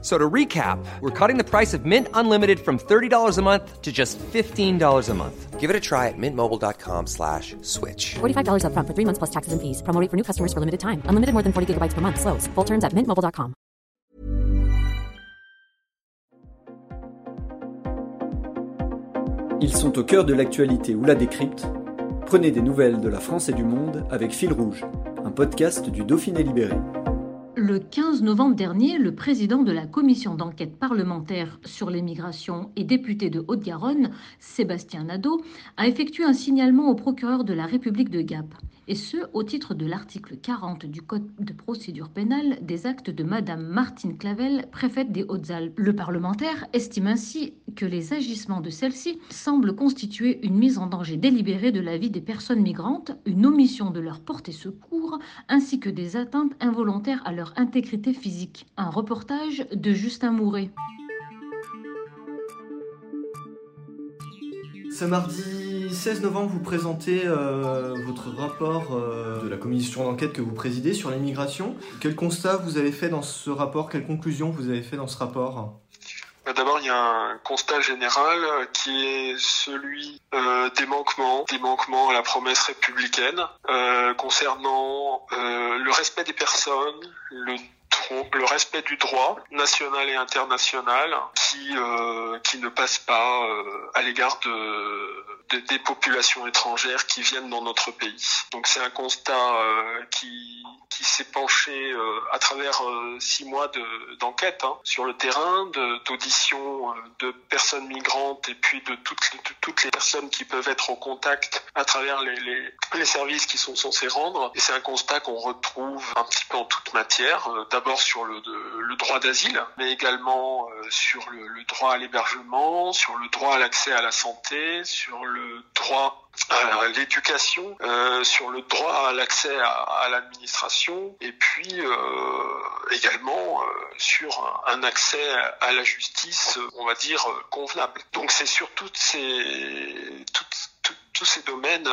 So to recap, we're cutting the price of Mint Unlimited from $30 a month to just $15 a month. Give it a try at mintmobile.com slash switch. $45 upfront for three months plus taxes and fees. Promo rate for new customers for limited time. Unlimited more than 40 gigabytes per month. Slows. Full terms at mintmobile.com. Ils sont au cœur de l'actualité ou la décrypte. Prenez des nouvelles de la France et du monde avec Fil Rouge, un podcast du Dauphiné Libéré. Le 15 novembre dernier, le président de la commission d'enquête parlementaire sur l'immigration et député de Haute-Garonne, Sébastien Nadeau, a effectué un signalement au procureur de la République de Gap et ce au titre de l'article 40 du Code de procédure pénale des actes de Madame Martine Clavel, préfète des Hautes-Alpes. Le parlementaire estime ainsi que les agissements de celle-ci semblent constituer une mise en danger délibérée de la vie des personnes migrantes, une omission de leur porter secours, ainsi que des atteintes involontaires à leur intégrité physique. Un reportage de Justin Mouret. Ce mardi 16 novembre, vous présentez euh, votre rapport euh, de la commission d'enquête que vous présidez sur l'immigration. Quel constat vous avez fait dans ce rapport? Quelles conclusions vous avez fait dans ce rapport? Bah, D'abord, il y a un constat général qui est celui euh, des manquements, des manquements à la promesse républicaine concernant le respect des personnes, le le respect du droit national et international qui euh, qui ne passe pas euh, à l'égard de, de, des populations étrangères qui viennent dans notre pays. Donc c'est un constat euh, qui qui s'est penché à travers six mois d'enquête hein, sur le terrain, d'audition de, personnes migrantes et puis de toutes les, toutes les personnes qui peuvent être au contact à travers les, les, les services qui sont censés rendre. Et c'est un constat qu'on retrouve un petit peu en toute matière. D'abord sur le, droit d'asile, mais également euh, sur le, droit à l'hébergement, sur le droit à l'accès à la santé, sur le droit à l'éducation, euh, sur le droit à l'accès à, l'administration, et puis euh, également sur un, accès à la justice, on va dire, convenable. Donc c'est sur tous ces domaines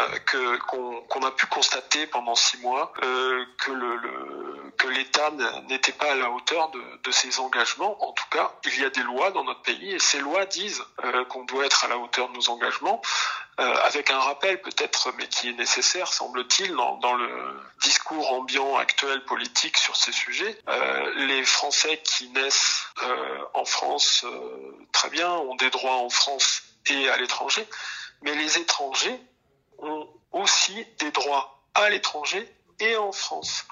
qu'on a pu constater pendant six mois que le, l'État n'était pas à la hauteur de, ses engagements. En tout cas, il y a des lois dans notre pays et ces lois disent euh, qu'on doit être à la hauteur de nos engagements. Euh, avec un rappel peut-être, mais qui est nécessaire, semble-t-il, dans, le discours ambiant actuel politique sur ces sujets. Euh, les Français qui naissent en France, très bien, ont des droits en France et à l'étranger, mais les étrangers ont aussi des droits à l'étranger et en France.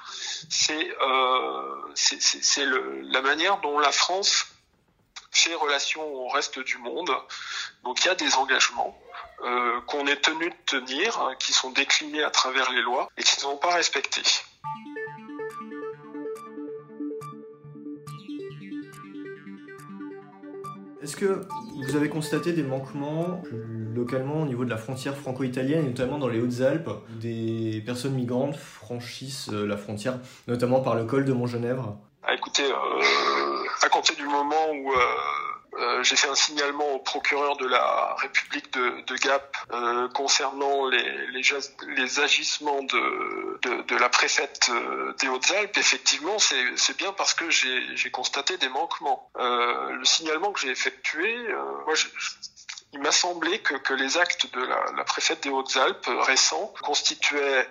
C'est euh, la manière dont la France fait relation au reste du monde. Donc il y a des engagements euh, qu'on est tenu de tenir, hein, qui sont déclinés à travers les lois et qui ne sont pas respectés. Est-ce que vous avez constaté des manquements localement au niveau de la frontière franco-italienne, notamment dans les Hautes-Alpes, des personnes migrantes franchissent euh, la frontière, notamment par le col de Montgenèvre? Ah, Écoutez, euh, à compter du moment où euh, euh, j'ai fait un signalement au procureur de la République de, Gap euh, concernant les, les, agissements de, de, la préfète euh, des Hautes-Alpes. Effectivement, c'est bien parce que j'ai constaté des manquements. Le signalement que j'ai effectué, moi, je, il m'a semblé que, que, les actes de la, la préfète des Hautes-Alpes récents constituaient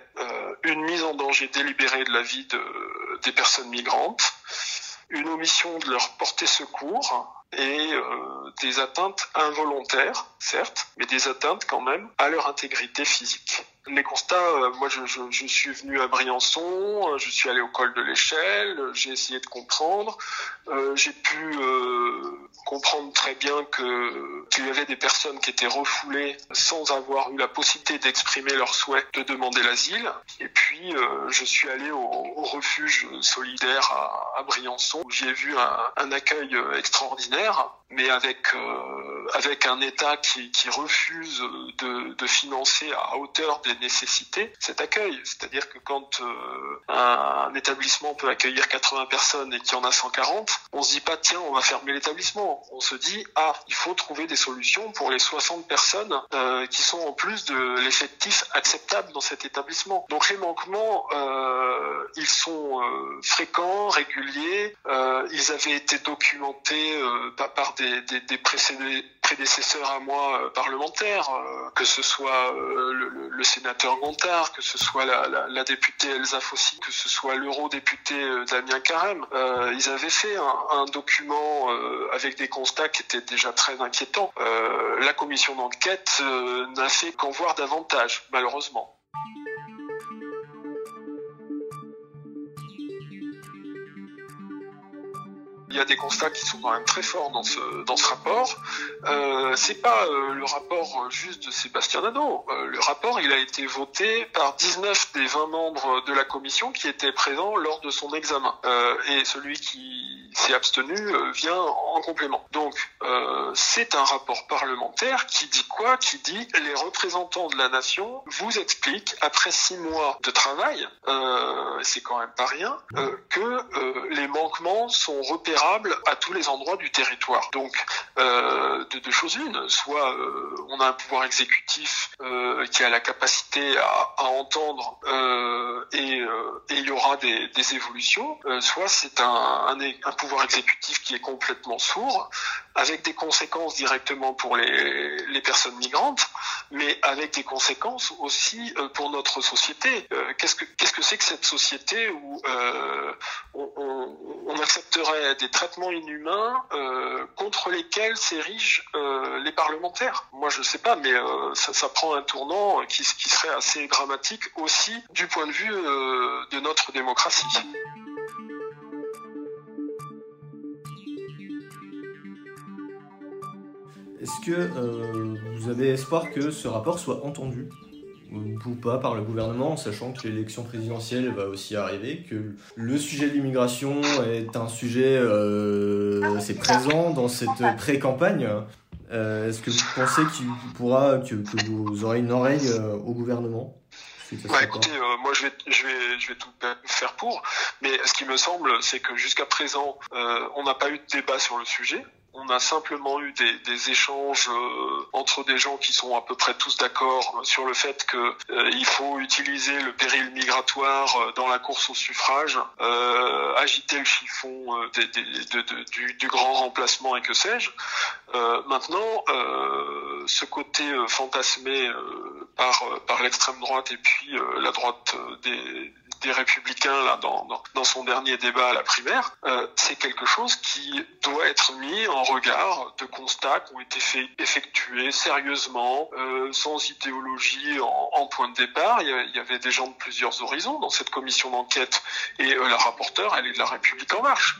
une mise en danger délibérée de la vie de, des personnes migrantes, une omission de leur porter secours, et euh, des atteintes involontaires, certes, mais des atteintes quand même à leur intégrité physique. Les constats, euh, moi je, suis venu à Briançon, euh, je suis allé au col de l'échelle, j'ai essayé de comprendre, euh, j'ai pu comprendre très bien que qu'il y avait des personnes qui étaient refoulées sans avoir eu la possibilité d'exprimer leur souhait de demander l'asile. Et puis je suis allé au, refuge solidaire à, Briançon où j'ai vu un, accueil extraordinaire mais avec avec un État qui, qui refuse de, de, financer à hauteur des nécessités cet accueil. C'est-à-dire que quand un, un, établissement peut accueillir 80 personnes et qu'il y en a 140, on se dit pas tiens on va fermer l'établissement. On se dit ah il faut trouver des solutions pour les 60 personnes euh, qui sont en plus de l'effectif acceptable dans cet établissement. Donc les manquements, euh, ils sont euh, fréquents, réguliers. Euh, ils avaient été documentés euh, par des, des, des prédécesseurs à moi euh, parlementaires, euh, que ce soit euh, le, sénateur Gontard, que ce soit la, députée Elsa Fossi, que ce soit l'eurodéputé Damien Carême, ils avaient fait un document avec des constats qui étaient déjà très inquiétants. la commission d'enquête n'a fait qu'en voir davantage, malheureusement. Il y a des constats qui sont quand même très forts dans ce dans ce rapport. Euh, c'est pas euh, le rapport juste de Sébastien Nadeau. Euh, le rapport, il a été voté par 19 des 20 membres de la commission qui étaient présents lors de son examen. Et celui qui s'est abstenu vient en complément. Donc, c'est un rapport parlementaire qui dit quoi? Qui dit les représentants de la nation vous expliquent après six mois de travail, c'est quand même pas rien, que les manquements sont repérés à tous les endroits du territoire. Donc, euh, de deux choses une, soit euh, on a un pouvoir exécutif euh, qui a la capacité à, entendre et, il y aura des, évolutions, soit c'est un, pouvoir exécutif qui est complètement sourd, avec des conséquences directement pour les, personnes migrantes, mais avec des conséquences aussi pour notre société. qu'est-ce que c'est que cette société où on, on accepterait des traitements inhumains euh, contre lesquels s'érigent euh, les parlementaires. Moi, je sais pas, mais euh, ça, prend un tournant qui, qui, serait assez dramatique aussi du point de vue de notre démocratie. Est-ce que vous avez espoir que ce rapport soit entendu? Ou pas par le gouvernement, sachant que l'élection présidentielle va aussi arriver, que le sujet de l'immigration est un sujet euh, assez présent dans cette pré-campagne. Euh, Est-ce que vous pensez qu'il pourra, que, que, vous aurez une oreille euh, au gouvernement? Bah, écoutez, euh, moi je vais, je vais, je vais tout faire pour, mais ce qui me semble, c'est que jusqu'à présent, euh, on n'a pas eu de débat sur le sujet on a simplement eu des, des échanges euh, entre des gens qui sont à peu près tous d'accord sur le fait que euh, il faut utiliser le péril migratoire euh, dans la course au suffrage, euh, agiter le chiffon des, des, de, de, du, du, grand remplacement et que sais-je. Maintenant, ce côté fantasmé par l'extrême droite et puis la droite des des républicains là dans, son dernier débat à la primaire, euh, c'est quelque chose qui doit être mis en regard de constats qui ont été fait, effectués sérieusement, euh, sans idéologie en, point de départ. Il y, avait, il avait, des gens de plusieurs horizons dans cette commission d'enquête et euh, la rapporteure, elle est de la République en marche.